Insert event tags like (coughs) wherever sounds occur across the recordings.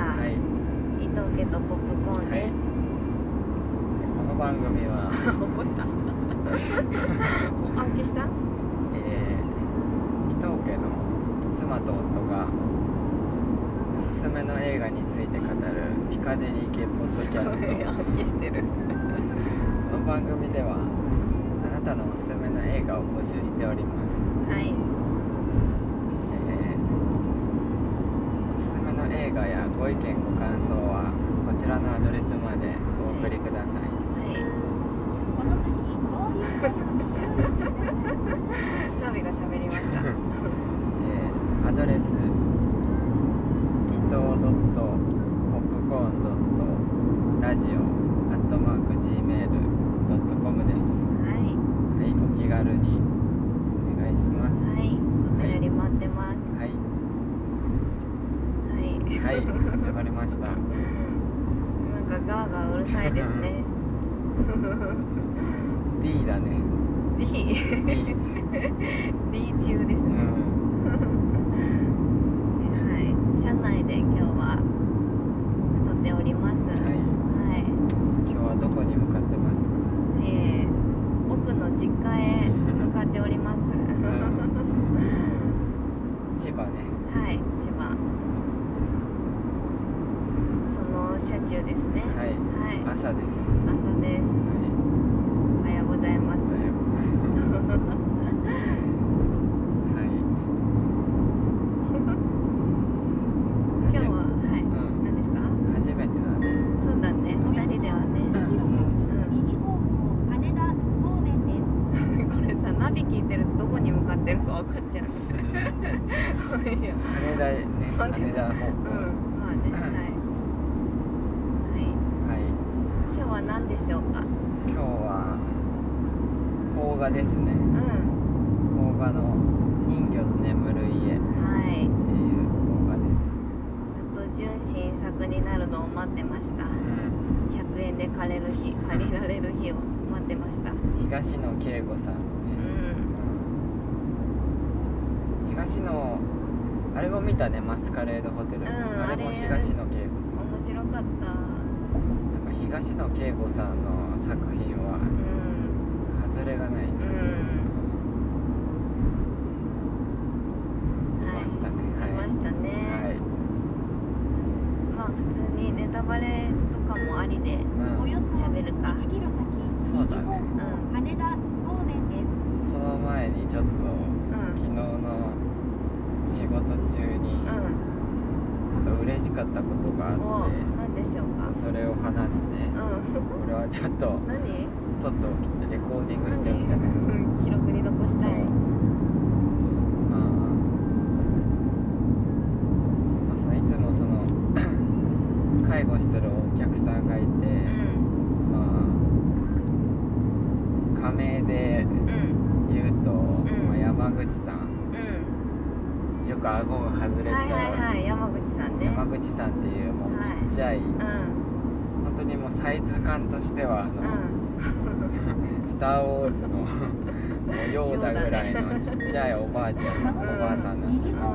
はい。伊藤家とポップコーンです、この番組は、(laughs) 覚えた。(laughs) 暗記した？えー伊藤家の妻と夫がおすすめの映画について語るピカデリー系ポッドキャスト。暗記してるこの番組ではあなたのおすすめの映画を募集しております、はいえーおすすめの映画やご意見ご感想はこちらのアドレスまでお送りくださいはいナビが喋りましたえーアドレス伊藤ドットポップコーンドットラジオアットマーク Gmail ドットコムですはいはいお気軽にお願いしますはいお便り待ってますはいはいはい始まりました。なんかガーガーうるさいですね。(laughs) D だね。D D D 中ですうね、んはい車内で今日は撮っておりますはいはい今日はどこに向かってますかえー奥の実家へ向かっております千葉ねはい千葉その車中ですねはいはい朝です朝ですはおはようございます今日ははい、うん何ですかはい初めてだねそうだね二人ではね、これさナビ聞いてるとどこに向かってるか分かっちゃういや羽田ね羽田方向うんまあねはいはいはい今日は何でしょうか今日は邦画ですね。うん。邦画の「人魚の眠る家」ってはいいう邦画です。ずっと純真作になるのを待ってました。うん。100円で借れる日借りられる日を待ってました。東野圭吾さんね、ん。うん。東野あれも見たねマスカレードホテル、うんあれもあれ東野圭吾さん。面白かった。なんか東野圭吾さんの作品はうん外れがない。ね、うん。見ましたね。見ましたね、はい、まあ普通にネタバレとかもありでうん、喋るか。そうだね。羽田方面です。その前にちょっと、昨日の仕事中にうん。ちょっと嬉しかったことがあって、お何でしょうか。それを話すね、うん。これはちょっと何？撮っておきてレコーディングしておきたい。ね何記録に残したい。まあ、まあ、そのいつもその (coughs) 介護してるお客さんがいて、うん。まあ仮名でうん言うと、ん。まあ、山口さん。うん。よく顎が外れちゃう、はいはいはい。山口さんね。山口さんっていうもうちっちゃい、うん。本当にもうサイズ感としてはあの、スター・ウォーズの (laughs) ヨーダぐらいのちっちゃいおばあちゃん、おばあさんなんですけど、うん。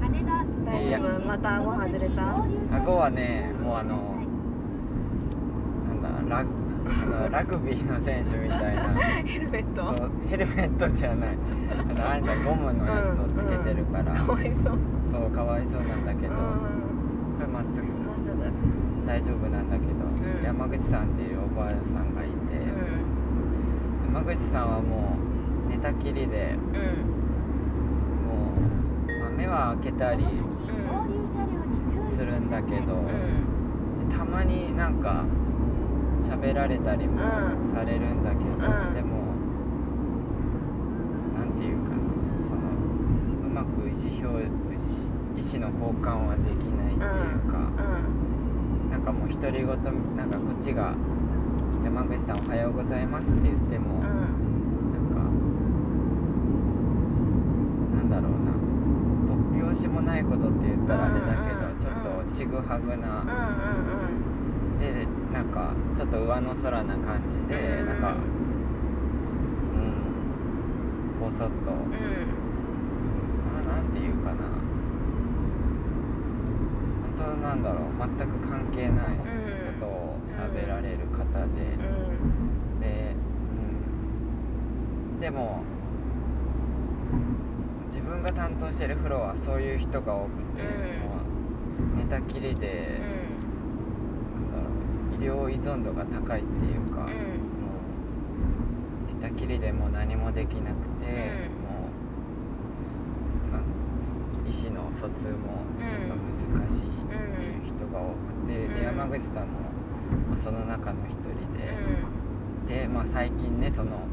羽田大丈夫また顎外れた顎はねもうあのなん。だラグあのラグビーの選手みたいなヘルメットそうヘルメットじゃないあのあん。じゃん。ゴムのやつをつけてるから、かわいそうそうかわいそうなん。だけど、こうん。れまっすぐまっすぐ大丈夫なん。だけど、ん。山口さん。っていうおばあさん。が口さんはもう寝たきりでうんもう、まあ目は開けたりするんだけど、うんでたまになんか喋られたりもされるんだけど、うんでもなんていうかなそのうまく意思表意思意思の交換はできないっていうか、なんかもう独り言なんかこっちが「山口さんおはようございます」って言っても、うん。なんかなんだろうな。突拍子もないことって言ったらあれだけど、うんうんちょっとちぐはぐな、うんうんでなんかちょっと上の空な感じで、うんなんかうん。ぼそっと、うん。うんななんていうかな。本当ななんだろう。全く関係ないことを喋られる方で、うん。で、うん、でも自分が担当してるフロアはそういう人が多くて、うん。もう寝たきりで、なんだろう医療依存度が高いっていうか、うん。もう寝たきりでもう何もできなくて、うん。もう医師の疎通もちょっと難しいっていう人が多くて、うん。で山口さんも、まあその中の一人うで、で、まあ、最近ねその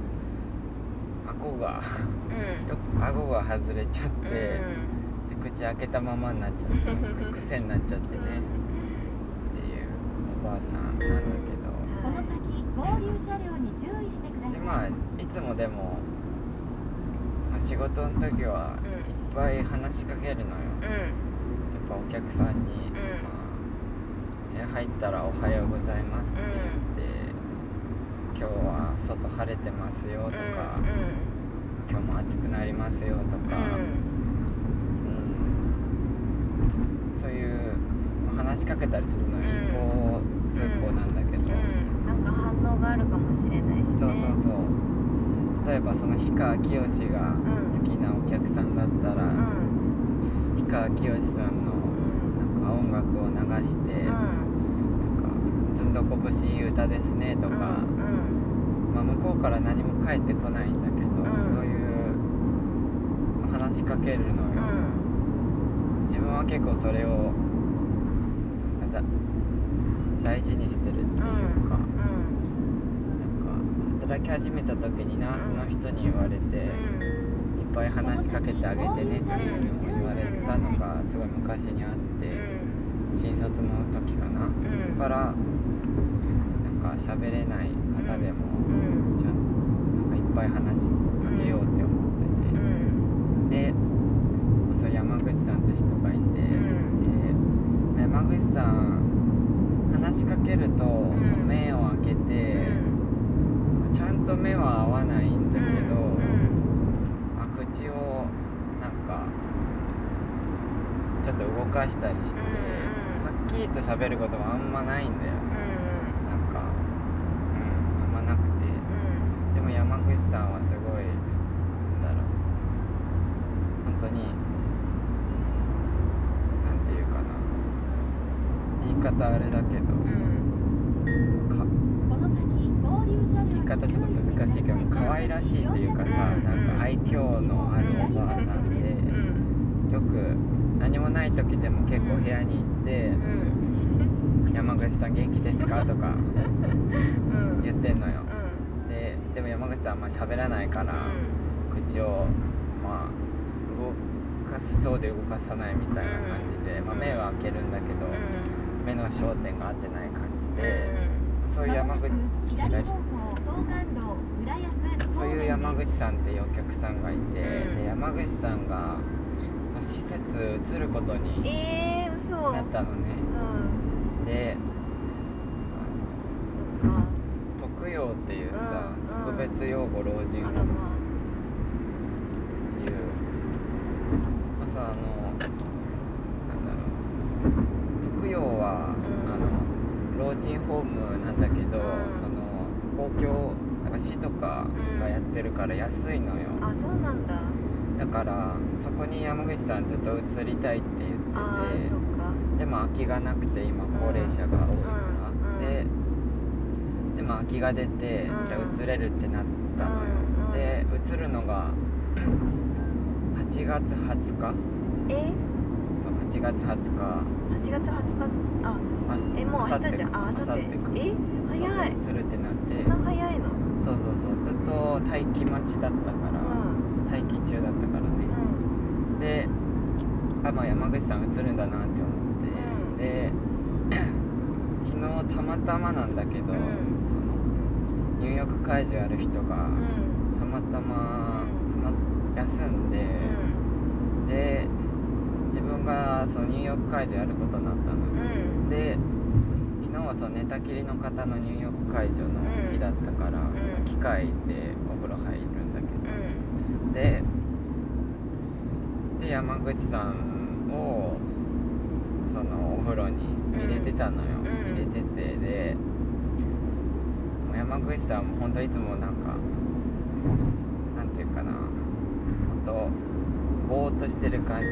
顎がん。よく顎が外れちゃって、で口開けたままになっちゃってく (laughs) 癖になっちゃってね、っていうおばあさんなんだけど、この先合流車両に注意してください。でまあいつもでも、まあ、仕事の時はうん。いっぱい話しかけるのよ、うん。やっぱお客さんに、ん。まあ、入ったら「おはようございます」って。言って、今日は外晴れてますよ」とか、今日も暑くなりますよ」とか、うんそういう、まあ話しかけたりするのよ、うん。一方通行なんだけど、なんか反応があるかもしれないしね。そうそうそう。例えばその氷川きよしが好きなお客さんだったら、うん。氷川きよしさんのなんか音楽を流して、なんか「ずんどこ節いい歌ですね」とか、まあ、向こうから何も返ってこないんだけど、ん。そういうまあ話しかけるのよ、自分は結構それをなんかだ大事にしてるっていうか、なんか働き始めた時にナースの人に言われて、いっぱい話しかけてあげてねっていうのを言われたのがすごい昔にあって、新卒の時かな、そこからなんか喋れない方でも、ちゃんぱい話しかけようって思ってて、でそう山口さんって人がいて、で山口さん話しかけるとん。目を開けて、ちゃんと目は合わないんだけど、まあ、口をなんかちょっと動かしたりして、うんはっきりと喋ることもあんまないんだよなんかうんあんまなくてでも山口さんはすごいなんだろう本当になんていうかな言い方あれだけど、言い方ちょっと難しいけど可愛らしいっていうかさ、うん。なんか愛嬌のあるおばあさんで、よく何もない時でも結構部屋に行って「山口さん元気ですか?」とか (laughs) 言ってんのよ、ででも山口さんはあんま喋らないから、口をまあ動かしそうで動かさないみたいな感じで、まあ、目は開けるんだけど、目の焦点が合ってない感じで、そういう山口左方向東関道浦安そういう山口ささんっていうお客さんがいて、で山口さんが、まあ施設移ることにえー、嘘。なったのね、うん。で特養っていうさ、特別養護老人ホーム。っていう。まあさあのなんだろう特養は、うんあの老人ホームなんだけど、うん。その公共なんか市とかがやってるから安いのよ、あそうなんだ。だからそこに山口さんずっと移りたいって言っててあーそっか。でも空きがなくて今高齢者が多いから、うん。ででも空きが出て、うん。じゃあ移れるってなったのよ、うん。うん。で移るのが (clears throat) 8月20日。え？8月20日。8月20日？ああえもう明日じゃん。あ明後日。え早い。そうそう移るってなって。そんな早いの？そうそうそう。ずっと待機待ちだったから、うん。待機中だったからね、うん。であまあ山口さん映るんだなって思って、うん。で (clears throat) 昨日たまたまなんだけど、うん。その入浴介助やる人がうん。たまたまたま休んで、うん。で自分がその入浴介助やることになったの。よ、うん。で昨日はその寝たきりの方の入浴介助の日だったから、ん。その機械でお風呂入るんだけど、うん。でで山口さんをそのお風呂に入れてたのよ、うん。入れててで山口さんも本当いつもなんかなんていうかな本当ぼーっとしてる感じ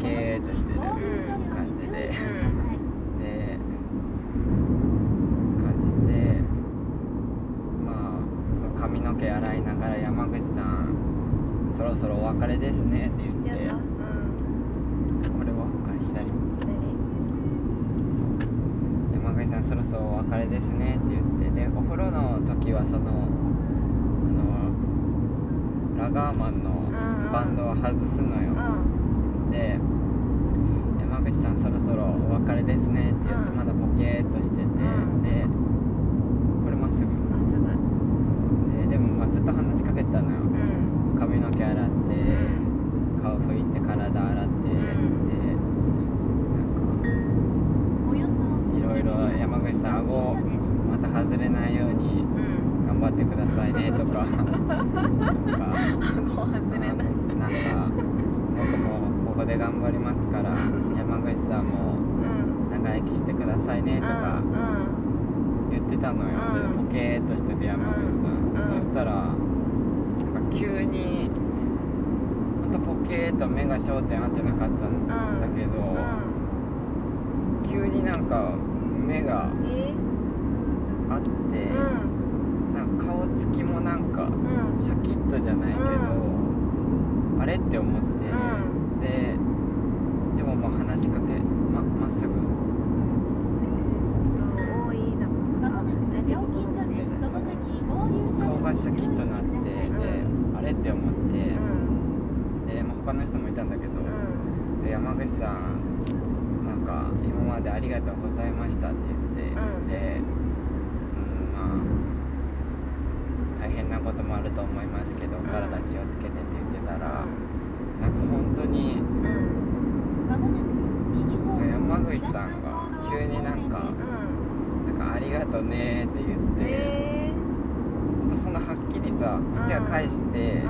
とか、うんボケーっとしてる感じで、で感じでまあ髪の毛洗いながら山口さんそろそろお別れですねって言ってやだうんこれはあ左左そう山口さんそろそろお別れですねって言ってでお風呂の時はそのあのラガーマンのバンドを外すのよ、うんで山口さんそろそろお別れですねって言ってうんまだポケーっとしてて、んでこれまっすぐまっすぐででもまあずっと話しかけてたのよ、うん髪の毛洗って、う顔拭いて体洗って、んでなんかおよそいろいろ山口さん顎また外れないようにうん頑張ってくださいねとかなんか顎外れないなんか僕もここで頑張りますから山口さんもうん長生きしてくださいねとかうん言ってたのよ、うんでポケーっとしてて山口さん、うんそしたらなんか急にほんと目が焦点合ってなかったんだけど、急になんか目があって、うん。なんか顔つきもなんかうん。シャキッとじゃないけど、あれって思って、でもまあ話しかけままっすぐと多いだからまもなく大丈夫このまっすぐその先合流車両顔がシャキッとなって、でうあれって思って、うんで、まあ、他の人もいたんだけど、うん。で山口さんなんか今までありがとうございましたって言って、うん。で、うん、まあ大変なこともあると思いますけど、お体気をつけてって言ってたら、なんか本当にうんまもなく右方向山口さんが急になんかうんなんかありがとねって言って、えほんとそんなはっきりさこっちが返して、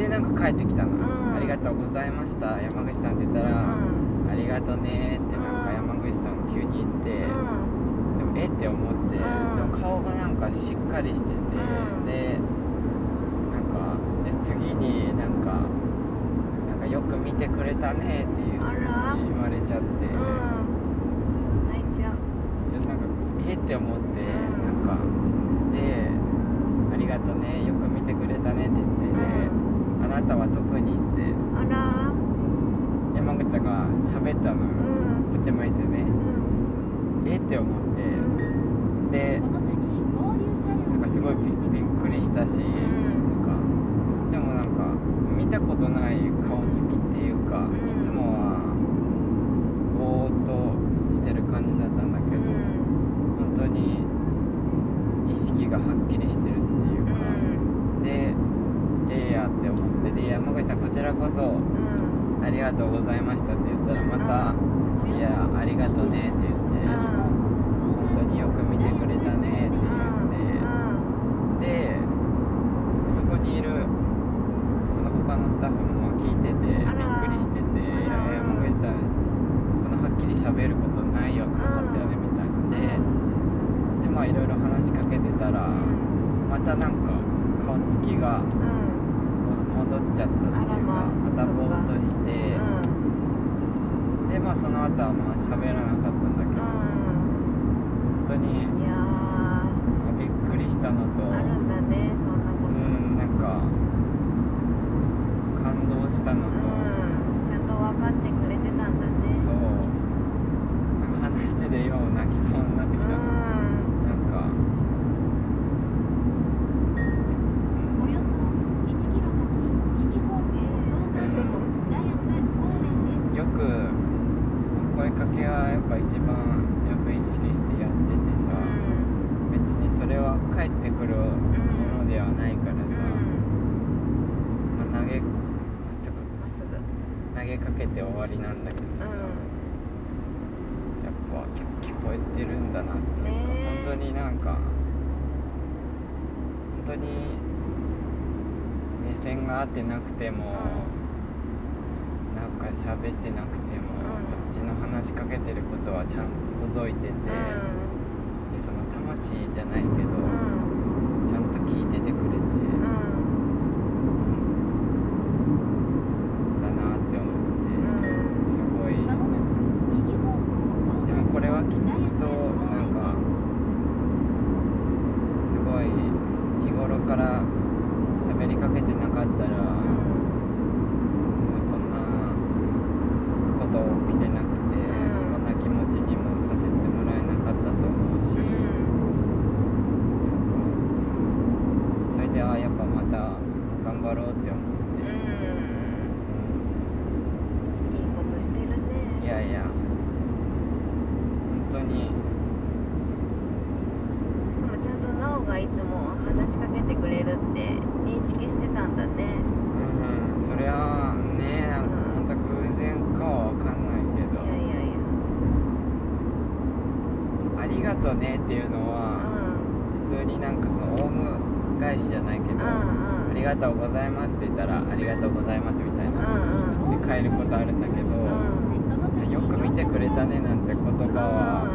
でなんか帰ってきたの、うん。ありがとうございました。山口さんって言ったら、うん。ありがとねってなんかうん山口さんが急に言って、でもえって思って、うん。でも顔がなんかしっかりしてて、うん。でなんかで次になんかなんかよく見てくれたねって言うあら。言われちゃって、うん泣いちゃうでなんかえって思って、うんなんかでありがとねよく見てくれたねって言って、であなたは特にってあら山口さんが喋ったのよ、うんこっち向いてねうんえって思って、うんでこの先合流車両なんかすごいびびっくりしたし、んなんかでもなんか見たことない顔つきっていうか、うんいつもはぼーっとしてる感じだったんだけど、本当に意識がはっきりしてるっていうか、でええやって思ってで山口さんこちらこそうんありがとうございましたって言ったらまた「いやありがとね」って言って「本当によく見てくれたね」って言ってでそこにいるその他のスタッフもまあ聞いててびっあらくりしてて「いやあら山口さんこんなはっきり喋ることないよなかったよね」みたいなんででまあいろいろ話しかけてたらまたなんか顔つきがも戻っちゃったっていうかあらまあまたぼーっとしてでまあその後はまあ喋らなかったんだけど。本当にいやまあびっくりしたのと。ーあるんだねそんなうことんなんか感動したのと、うんちゃんと分かってくれてたんだねそうなんか話してて今も泣きそうになってきた、うんなんかおよそ1キロ先右方向東海道浦安方面ですよく声かけはやっぱ一番よく意識してやっててさ、別にそれは返ってくるものではないからさ、まあ投げすぐ。まっすぐ。投げかけて終わりなんだけどさ、やっぱ聞聞こえてるんだなっていうか、ねえ。本当になんか本当に目線が合ってなくても、なんか喋ってなくてもしかけてることはちゃんと届いてて、でその魂じゃないがとうございます」って言ったら「ありがとうございます」みたいな、で帰ることあるんだけど、よく見てくれたねなんて言葉は